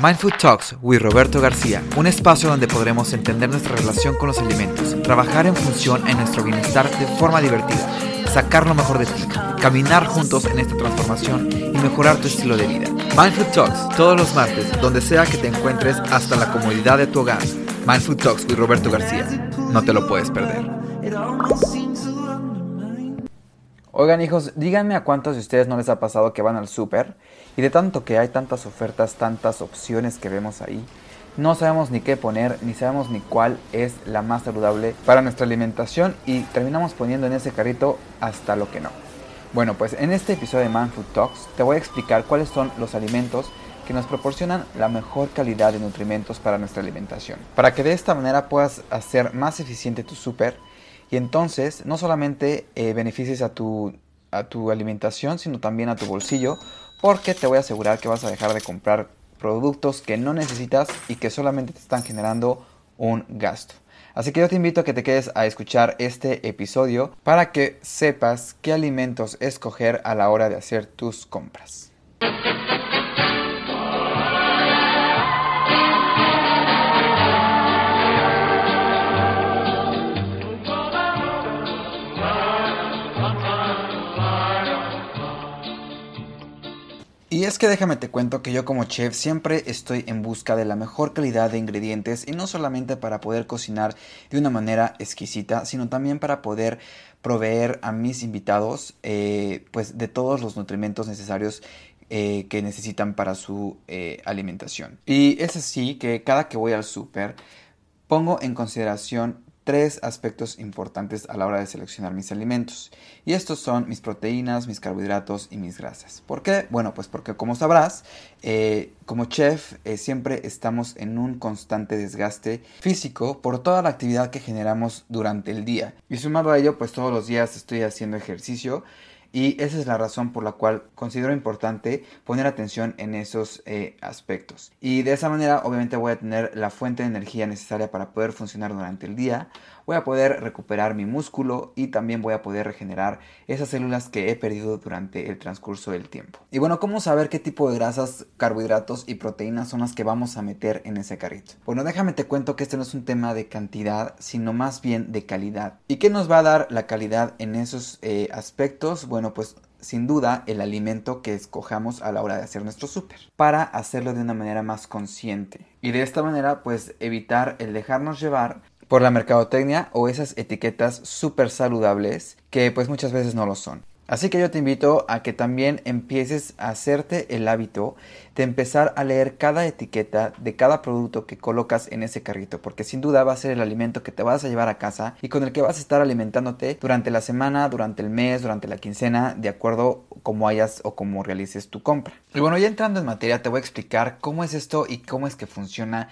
Mindfood Talks with Roberto García, un espacio donde podremos entender nuestra relación con los alimentos, trabajar en función en nuestro bienestar de forma divertida, sacar lo mejor de ti, caminar juntos en esta transformación y mejorar tu estilo de vida. Mindfood Talks, todos los martes, donde sea que te encuentres hasta la comodidad de tu hogar. Mindfood Talks with Roberto García, no te lo puedes perder. Oigan hijos, díganme a cuántos de ustedes no les ha pasado que van al súper y de tanto que hay tantas ofertas, tantas opciones que vemos ahí, no sabemos ni qué poner, ni sabemos ni cuál es la más saludable para nuestra alimentación y terminamos poniendo en ese carrito hasta lo que no. Bueno, pues en este episodio de Man Food Talks te voy a explicar cuáles son los alimentos que nos proporcionan la mejor calidad de nutrimentos para nuestra alimentación. Para que de esta manera puedas hacer más eficiente tu súper y entonces no solamente eh, beneficies a tu, a tu alimentación, sino también a tu bolsillo, porque te voy a asegurar que vas a dejar de comprar productos que no necesitas y que solamente te están generando un gasto. Así que yo te invito a que te quedes a escuchar este episodio para que sepas qué alimentos escoger a la hora de hacer tus compras. Es que déjame te cuento que yo como chef siempre estoy en busca de la mejor calidad de ingredientes y no solamente para poder cocinar de una manera exquisita, sino también para poder proveer a mis invitados eh, pues de todos los nutrimentos necesarios eh, que necesitan para su eh, alimentación. Y es así que cada que voy al súper pongo en consideración tres aspectos importantes a la hora de seleccionar mis alimentos. Y estos son mis proteínas, mis carbohidratos y mis grasas. ¿Por qué? Bueno, pues porque como sabrás, eh, como chef eh, siempre estamos en un constante desgaste físico por toda la actividad que generamos durante el día. Y sumado a ello, pues todos los días estoy haciendo ejercicio y esa es la razón por la cual considero importante poner atención en esos eh, aspectos. Y de esa manera obviamente voy a tener la fuente de energía necesaria para poder funcionar durante el día. Voy a poder recuperar mi músculo y también voy a poder regenerar esas células que he perdido durante el transcurso del tiempo. Y bueno, ¿cómo saber qué tipo de grasas, carbohidratos y proteínas son las que vamos a meter en ese carrito? Bueno, déjame te cuento que este no es un tema de cantidad, sino más bien de calidad. ¿Y qué nos va a dar la calidad en esos eh, aspectos? Bueno, pues sin duda el alimento que escojamos a la hora de hacer nuestro súper para hacerlo de una manera más consciente y de esta manera pues evitar el dejarnos llevar por la mercadotecnia o esas etiquetas súper saludables que pues muchas veces no lo son. Así que yo te invito a que también empieces a hacerte el hábito de empezar a leer cada etiqueta de cada producto que colocas en ese carrito, porque sin duda va a ser el alimento que te vas a llevar a casa y con el que vas a estar alimentándote durante la semana, durante el mes, durante la quincena, de acuerdo como hayas o como realices tu compra. Y bueno, ya entrando en materia, te voy a explicar cómo es esto y cómo es que funciona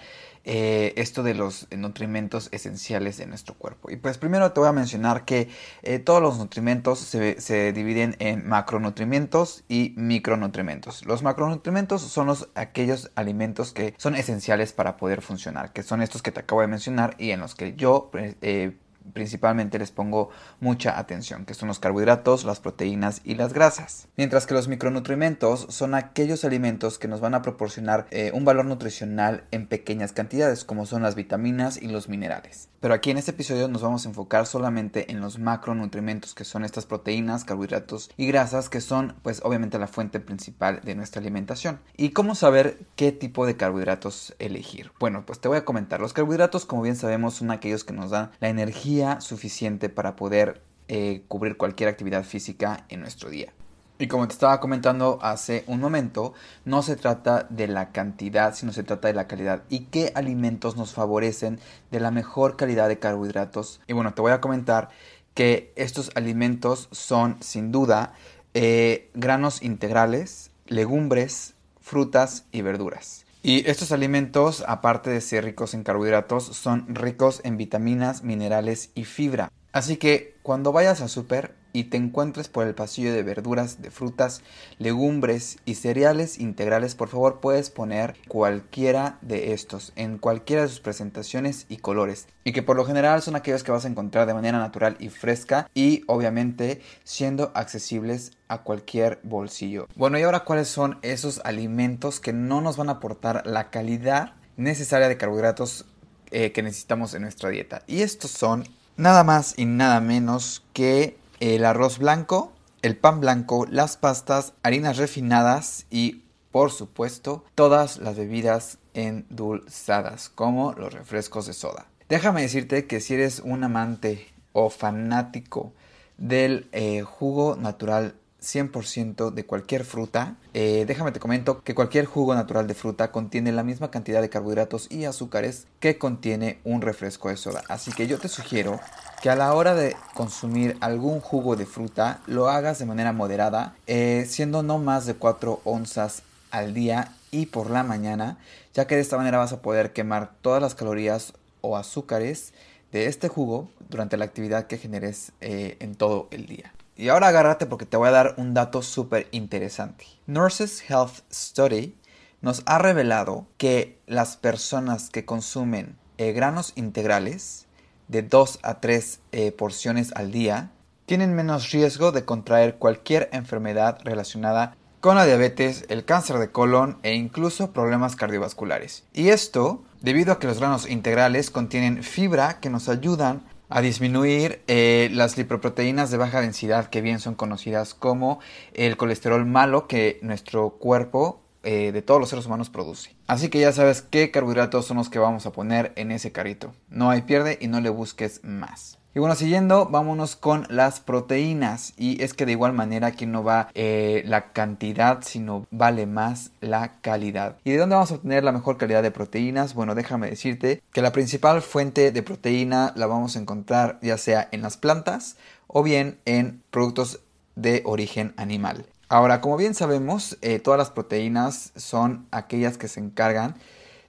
eh, esto de los nutrimentos esenciales de nuestro cuerpo. Y pues primero te voy a mencionar que eh, todos los nutrimentos se, se, dividen en macronutrimentos y micronutrimentos. Los macronutrimentos son los, aquellos alimentos que son esenciales para poder funcionar, que son estos que te acabo de mencionar y en los que yo eh, principalmente les pongo mucha atención, que son los carbohidratos, las proteínas y las grasas. Mientras que los micronutrimentos son aquellos alimentos que nos van a proporcionar eh, un valor nutricional en pequeñas cantidades, como son las vitaminas y los minerales. Pero aquí en este episodio nos vamos a enfocar solamente en los macronutrimentos, que son estas proteínas, carbohidratos y grasas, que son pues obviamente la fuente principal de nuestra alimentación. ¿Y cómo saber qué tipo de carbohidratos elegir? Bueno, pues te voy a comentar. Los carbohidratos, como bien sabemos, son aquellos que nos dan la energía suficiente para poder eh, cubrir cualquier actividad física en nuestro día. Y como te estaba comentando hace un momento, no se trata de la cantidad, sino se trata de la calidad. ¿Y qué alimentos nos favorecen de la mejor calidad de carbohidratos? Y bueno, te voy a comentar que estos alimentos son sin duda eh, granos integrales, legumbres, frutas y verduras. Y estos alimentos, aparte de ser ricos en carbohidratos, son ricos en vitaminas, minerales y fibra. Así que cuando vayas al súper y te encuentres por el pasillo de verduras, de frutas, legumbres y cereales integrales, por favor puedes poner cualquiera de estos en cualquiera de sus presentaciones y colores. Y que por lo general son aquellos que vas a encontrar de manera natural y fresca y obviamente siendo accesibles a cualquier bolsillo. Bueno, y ahora cuáles son esos alimentos que no nos van a aportar la calidad necesaria de carbohidratos eh, que necesitamos en nuestra dieta. Y estos son nada más y nada menos que el arroz blanco, el pan blanco, las pastas, harinas refinadas y por supuesto todas las bebidas endulzadas como los refrescos de soda. Déjame decirte que si eres un amante o fanático del eh, jugo natural 100% de cualquier fruta. Eh, déjame te comento que cualquier jugo natural de fruta contiene la misma cantidad de carbohidratos y azúcares que contiene un refresco de soda. Así que yo te sugiero que a la hora de consumir algún jugo de fruta lo hagas de manera moderada, eh, siendo no más de 4 onzas al día y por la mañana, ya que de esta manera vas a poder quemar todas las calorías o azúcares de este jugo durante la actividad que generes eh, en todo el día. Y ahora agárrate porque te voy a dar un dato súper interesante. Nurses Health Study nos ha revelado que las personas que consumen eh, granos integrales de 2 a 3 eh, porciones al día tienen menos riesgo de contraer cualquier enfermedad relacionada con la diabetes, el cáncer de colon e incluso problemas cardiovasculares. Y esto debido a que los granos integrales contienen fibra que nos ayudan a disminuir eh, las lipoproteínas de baja densidad que bien son conocidas como el colesterol malo que nuestro cuerpo eh, de todos los seres humanos produce. Así que ya sabes qué carbohidratos son los que vamos a poner en ese carrito. No hay pierde y no le busques más. Y bueno, siguiendo, vámonos con las proteínas. Y es que de igual manera aquí no va eh, la cantidad, sino vale más la calidad. ¿Y de dónde vamos a obtener la mejor calidad de proteínas? Bueno, déjame decirte que la principal fuente de proteína la vamos a encontrar ya sea en las plantas o bien en productos de origen animal. Ahora, como bien sabemos, eh, todas las proteínas son aquellas que se encargan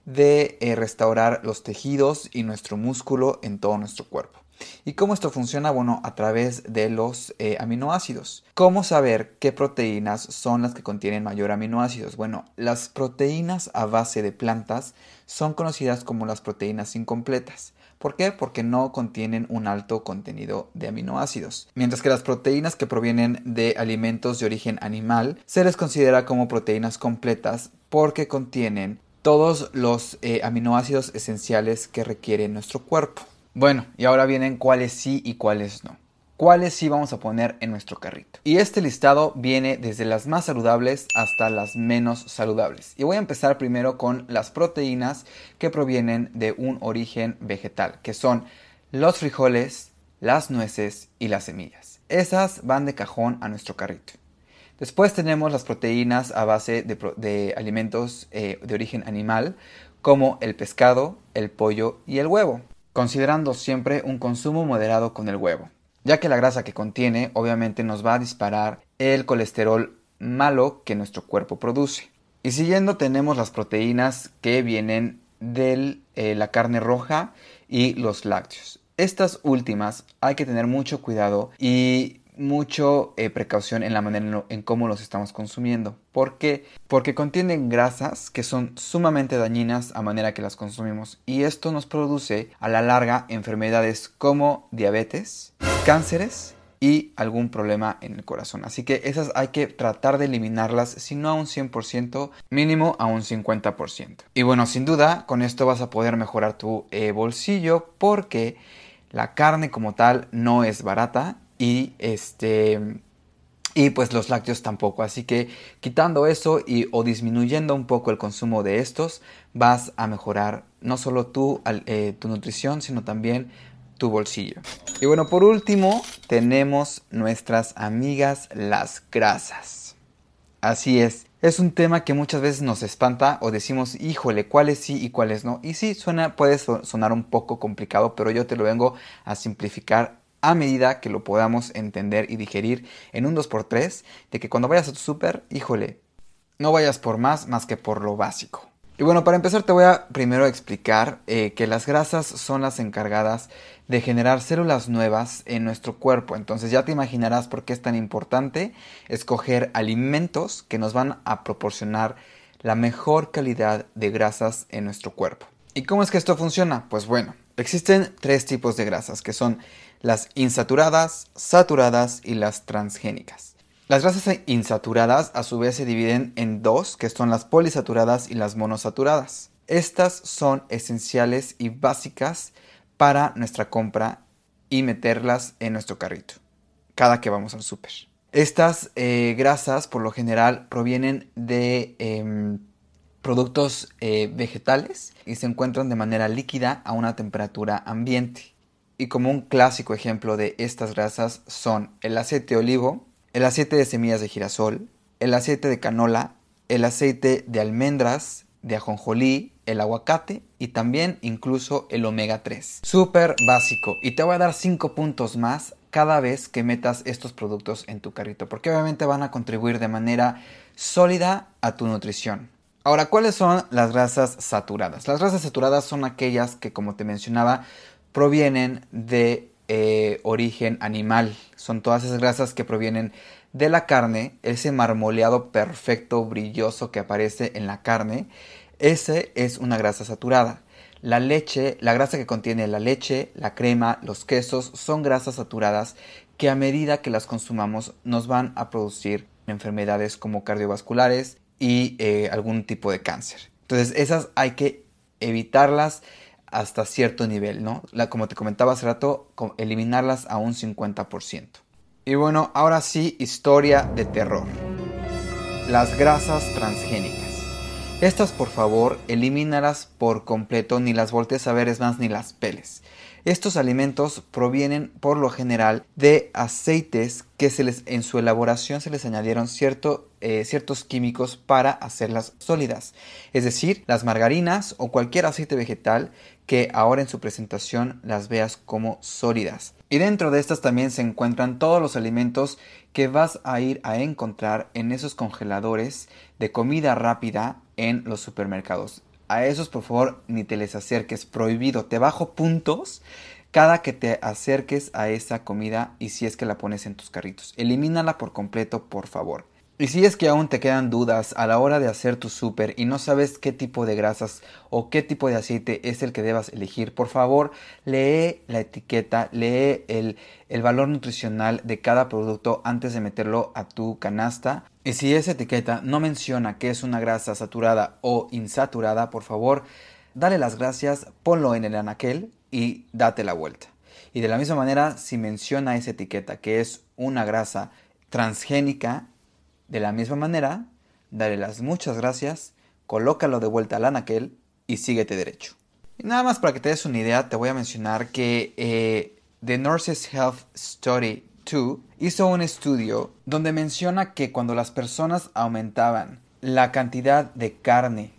de eh, restaurar los tejidos y nuestro músculo en todo nuestro cuerpo. ¿Y cómo esto funciona? Bueno, a través de los eh, aminoácidos. ¿Cómo saber qué proteínas son las que contienen mayor aminoácidos? Bueno, las proteínas a base de plantas son conocidas como las proteínas incompletas. ¿Por qué? Porque no contienen un alto contenido de aminoácidos. Mientras que las proteínas que provienen de alimentos de origen animal se les considera como proteínas completas porque contienen todos los eh, aminoácidos esenciales que requiere nuestro cuerpo. Bueno, y ahora vienen cuáles sí y cuáles no. Cuáles sí vamos a poner en nuestro carrito. Y este listado viene desde las más saludables hasta las menos saludables. Y voy a empezar primero con las proteínas que provienen de un origen vegetal, que son los frijoles, las nueces y las semillas. Esas van de cajón a nuestro carrito. Después tenemos las proteínas a base de, alimentos eh, de origen animal, como el pescado, el pollo y el huevo considerando siempre un consumo moderado con el huevo, ya que la grasa que contiene obviamente nos va a disparar el colesterol malo que nuestro cuerpo produce. Y siguiendo tenemos las proteínas que vienen de eh, la carne roja y los lácteos. Estas últimas hay que tener mucho cuidado y mucho eh, precaución en la manera en, cómo los estamos consumiendo. ¿Por qué? Porque contienen grasas que son sumamente dañinas a manera que las consumimos y esto nos produce a la larga enfermedades como diabetes, cánceres y algún problema en el corazón. Así que esas hay que tratar de eliminarlas, si no a un 100%, mínimo a un 50%. Y bueno, sin duda, con esto vas a poder mejorar tu eh, bolsillo porque la carne como tal no es barata y este y pues los lácteos tampoco. Así que quitando eso y o disminuyendo un poco el consumo de estos, vas a mejorar no solo tu, eh, tu nutrición, sino también tu bolsillo. Y bueno, por último, tenemos nuestras amigas las grasas. Así es. Es un tema que muchas veces nos espanta o decimos, híjole, cuáles sí y cuáles no. Y sí, suena, puede sonar un poco complicado, pero yo te lo vengo a simplificar a medida que lo podamos entender y digerir en un 2x3, de que cuando vayas a tu súper, híjole, no vayas por más más que por lo básico. Y bueno, para empezar te voy a primero explicar eh, que las grasas son las encargadas de generar células nuevas en nuestro cuerpo. Entonces ya te imaginarás por qué es tan importante escoger alimentos que nos van a proporcionar la mejor calidad de grasas en nuestro cuerpo. ¿Y cómo es que esto funciona? Pues bueno, existen tres tipos de grasas, que son las insaturadas, saturadas y las transgénicas. Las grasas insaturadas a su vez se dividen en dos, que son las polisaturadas y las monosaturadas. Estas son esenciales y básicas para nuestra compra y meterlas en nuestro carrito cada que vamos al súper. Estas eh, grasas por lo general provienen de em, productos eh, vegetales y se encuentran de manera líquida a una temperatura ambiente. Y como un clásico ejemplo de estas grasas son el aceite de olivo, el aceite de semillas de girasol, el aceite de canola, el aceite de almendras, de ajonjolí, el aguacate y también incluso el omega 3. Súper básico y te voy a dar 5 puntos más cada vez que metas estos productos en tu carrito porque obviamente van a contribuir de manera sólida a tu nutrición. Ahora, ¿cuáles son las grasas saturadas? Las grasas saturadas son aquellas que, como te mencionaba, provienen de eh, origen animal. Son todas esas grasas que provienen de la carne, ese marmoleado perfecto, brilloso que aparece en la carne ese es una grasa saturada. La leche, la grasa que contiene la leche, la crema, los quesos son grasas saturadas que a medida que las consumamos nos van a producir enfermedades como cardiovasculares y eh, algún tipo de cáncer. Entonces esas hay que evitarlas hasta cierto nivel, ¿no? La, como te comentaba hace rato, eliminarlas a un 50%. Y bueno, ahora sí, historia de terror. Las grasas transgénicas. Estas por favor elimínalas por completo, ni las voltees a ver, es más, ni las peles. Estos alimentos provienen por lo general de aceites que en su elaboración se les añadieron eh, ciertos químicos para hacerlas sólidas. Es decir, las margarinas o cualquier aceite vegetal que ahora en su presentación las veas como sólidas. Y dentro de estas también se encuentran todos los alimentos que vas a ir a encontrar en esos congeladores de comida rápida en los supermercados. A esos por favor ni te les acerques, prohibido. Te bajo puntos cada que te acerques a esa comida y si es que la pones en tus carritos. Elimínala por completo, por favor. Y si es que aún te quedan dudas a la hora de hacer tu súper y no sabes qué tipo de grasas o qué tipo de aceite es el que debas elegir, por favor lee la etiqueta, lee el, el valor nutricional de cada producto antes de meterlo a tu canasta. Y si esa etiqueta no menciona que es una grasa saturada o insaturada, por favor dale las gracias, ponlo en el anaquel y date la vuelta. Y de la misma manera, si menciona esa etiqueta que es una grasa transgénica, de la misma manera, dale las muchas gracias, colócalo de vuelta al anaquel y síguete derecho. Y nada más para que te des una idea, te voy a mencionar que eh, The Nurses Health Study 2 hizo un estudio donde menciona que cuando las personas aumentaban la cantidad de carne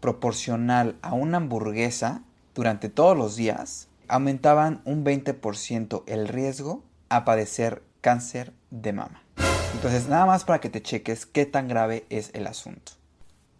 proporcional a una hamburguesa durante todos los días, aumentaban un 20% el riesgo a padecer cáncer de mama. Entonces, nada más para que te cheques qué tan grave es el asunto.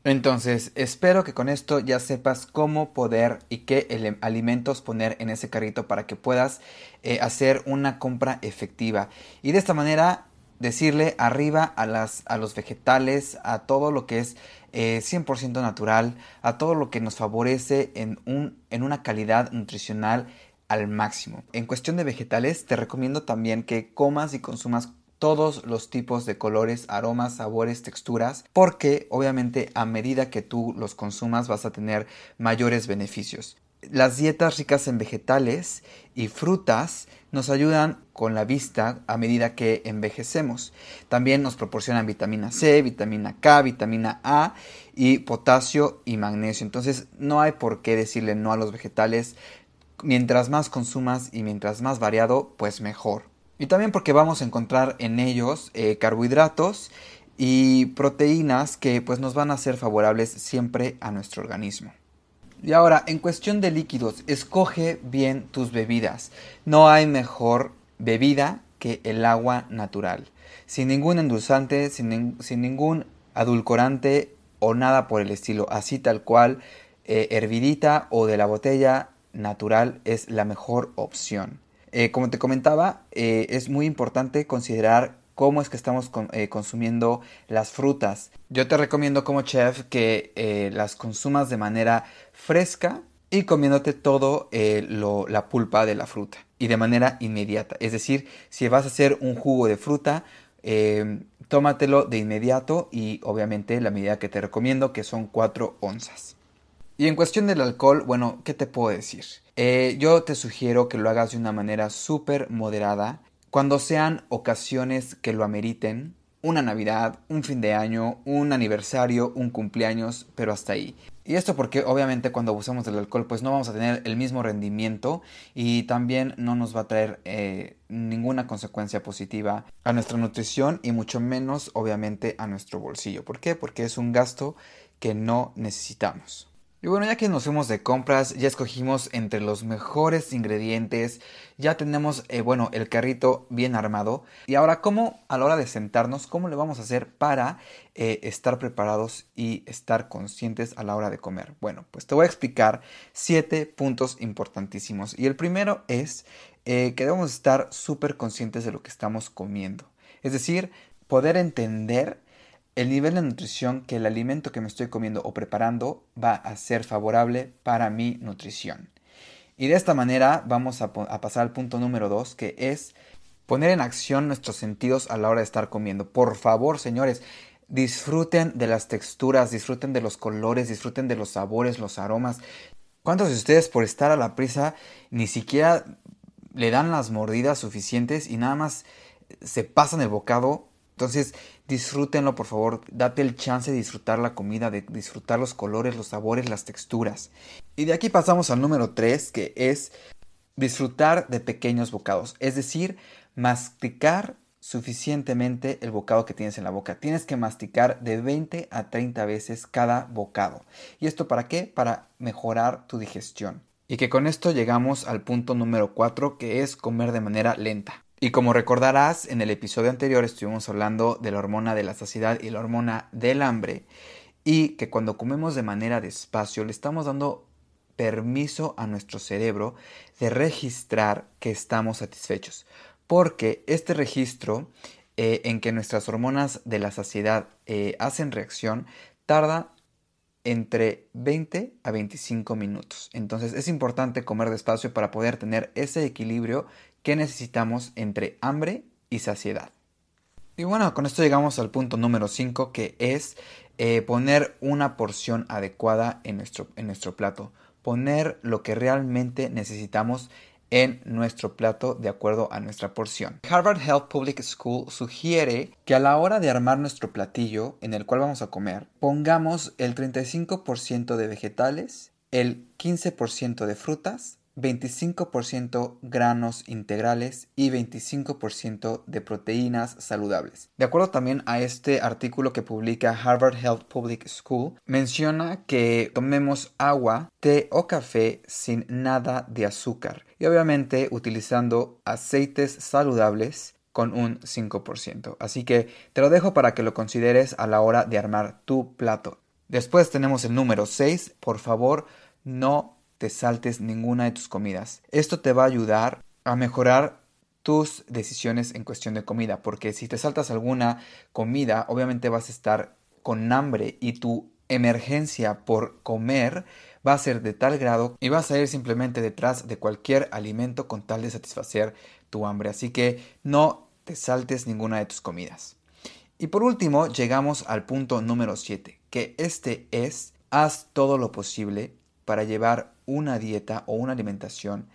Entonces, espero que con esto ya sepas cómo poder y qué alimentos poner en ese carrito para que puedas eh, hacer una compra efectiva. Y de esta manera decirle arriba a, las, a los vegetales, a todo lo que es 100% eh, natural, a todo lo que nos favorece en, un, en una calidad nutricional al máximo. En cuestión de vegetales, te recomiendo también que comas y consumas todos los tipos de colores, aromas, sabores, texturas, porque obviamente a medida que tú los consumas vas a tener mayores beneficios. Las dietas ricas en vegetales y frutas nos ayudan con la vista a medida que envejecemos. También nos proporcionan vitamina C, vitamina K, vitamina A y potasio y magnesio. Entonces no hay por qué decirle no a los vegetales. Mientras más consumas y mientras más variado, pues mejor. Y también porque vamos a encontrar en ellos eh, carbohidratos y proteínas que pues nos van a ser favorables siempre a nuestro organismo. Y ahora, en cuestión de líquidos, escoge bien tus bebidas. No hay mejor bebida que el agua natural. Sin ningún endulzante, sin, ningún adulcorante o nada por el estilo. Así tal cual, eh, hervidita o de la botella, natural es la mejor opción. Eh, como te comentaba, eh, es muy importante considerar cómo es que estamos eh, consumiendo las frutas. Yo te recomiendo como chef que las consumas de manera fresca y comiéndote todo la pulpa de la fruta y de manera inmediata. Es decir, si vas a hacer un jugo de fruta, tómatelo de inmediato y obviamente la medida que te recomiendo que son 4 onzas. Y en cuestión del alcohol, bueno, ¿qué te puedo decir? Eh, yo te sugiero que lo hagas de una manera súper moderada. Cuando sean ocasiones que lo ameriten, una Navidad, un fin de año, un aniversario, un cumpleaños, pero hasta ahí. Y esto porque obviamente cuando abusamos del alcohol pues no vamos a tener el mismo rendimiento y también no nos va a traer eh, ninguna consecuencia positiva a nuestra nutrición y mucho menos obviamente a nuestro bolsillo. ¿Por qué? Porque es un gasto que no necesitamos. Y bueno, ya que nos fuimos de compras, ya escogimos entre los mejores ingredientes, ya tenemos, eh, bueno, el carrito bien armado. Y ahora, ¿cómo a la hora de sentarnos, cómo le vamos a hacer para eh, estar preparados y estar conscientes a la hora de comer? Bueno, pues te voy a explicar siete puntos importantísimos. Y el primero es eh, que debemos estar súper conscientes de lo que estamos comiendo. Es decir, poder entender el nivel de nutrición que el alimento que me estoy comiendo o preparando va a ser favorable para mi nutrición. Y de esta manera vamos a, pasar al punto número 2, que es poner en acción nuestros sentidos a la hora de estar comiendo. Por favor, señores, disfruten de las texturas, disfruten de los colores, disfruten de los sabores, los aromas. ¿Cuántos de ustedes por estar a la prisa ni siquiera le dan las mordidas suficientes y nada más se pasan el bocado entonces, disfrútenlo, por favor. Date el chance de disfrutar la comida, de disfrutar los colores, los sabores, las texturas. Y de aquí pasamos al número 3, que es disfrutar de pequeños bocados. Es decir, masticar suficientemente el bocado que tienes en la boca. Tienes que masticar de 20 a 30 veces cada bocado. ¿Y esto para qué? Para mejorar tu digestión. Y que con esto llegamos al punto número 4, que es comer de manera lenta. Y como recordarás, en el episodio anterior estuvimos hablando de la hormona de la saciedad y la hormona del hambre, y que cuando comemos de manera despacio le estamos dando permiso a nuestro cerebro de registrar que estamos satisfechos, porque este registro eh, en que nuestras hormonas de la saciedad eh, hacen reacción tarda entre 20 a 25 minutos. Entonces es importante comer despacio para poder tener ese equilibrio ¿Qué necesitamos entre hambre y saciedad. Y bueno, con esto llegamos al punto número 5 que es eh, poner una porción adecuada en nuestro, en nuestro plato. Poner lo que realmente necesitamos en nuestro plato de acuerdo a nuestra porción. Harvard Health Public School sugiere que a la hora de armar nuestro platillo en el cual vamos a comer, pongamos el 35% de vegetales, el 15% de frutas, 25% granos integrales y 25% de proteínas saludables. De acuerdo también a este artículo que publica Harvard Health Public School, menciona que tomemos agua, té o café sin nada de azúcar y obviamente utilizando aceites saludables con un 5%. Así que te lo dejo para que lo consideres a la hora de armar tu plato. Después tenemos el número 6. Por favor, no te saltes ninguna de tus comidas. Esto te va a ayudar a mejorar tus decisiones en cuestión de comida, porque si te saltas alguna comida, obviamente vas a estar con hambre y tu emergencia por comer va a ser de tal grado y vas a ir simplemente detrás de cualquier alimento con tal de satisfacer tu hambre. Así que no te saltes ninguna de tus comidas. Y por último, llegamos al punto número 7, que este es haz todo lo posible para llevar una dieta o una alimentación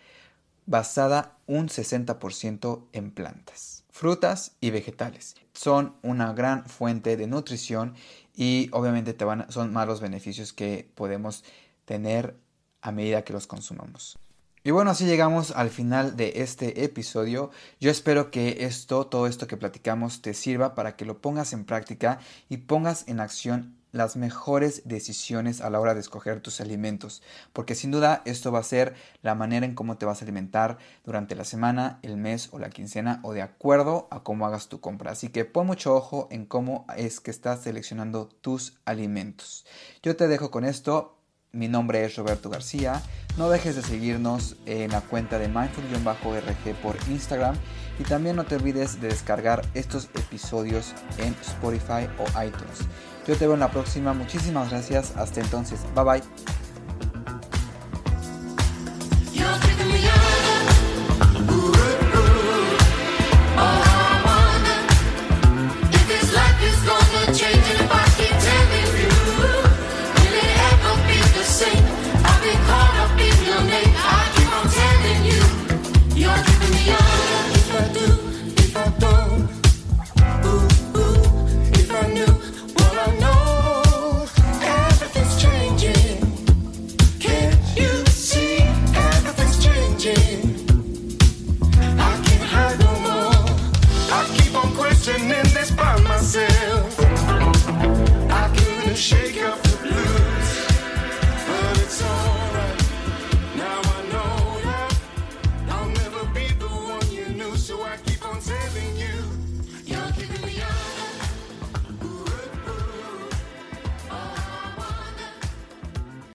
basada un 60% en plantas. Frutas y vegetales son una gran fuente de nutrición y obviamente te van, son malos beneficios que podemos tener a medida que los consumamos. Y bueno, así llegamos al final de este episodio. Yo espero que esto, todo esto que platicamos, te sirva para que lo pongas en práctica y pongas en acción las mejores decisiones a la hora de escoger tus alimentos, porque sin duda esto va a ser la manera en cómo te vas a alimentar durante la semana, el mes o la quincena o de acuerdo a cómo hagas tu compra. Así que pon mucho ojo en cómo es que estás seleccionando tus alimentos. Yo te dejo con esto. Mi nombre es Roberto García. No dejes de seguirnos en la cuenta de mindful-rg por Instagram y también no te olvides de descargar estos episodios en Spotify o iTunes. Yo te veo en la próxima, muchísimas gracias, hasta entonces, bye bye.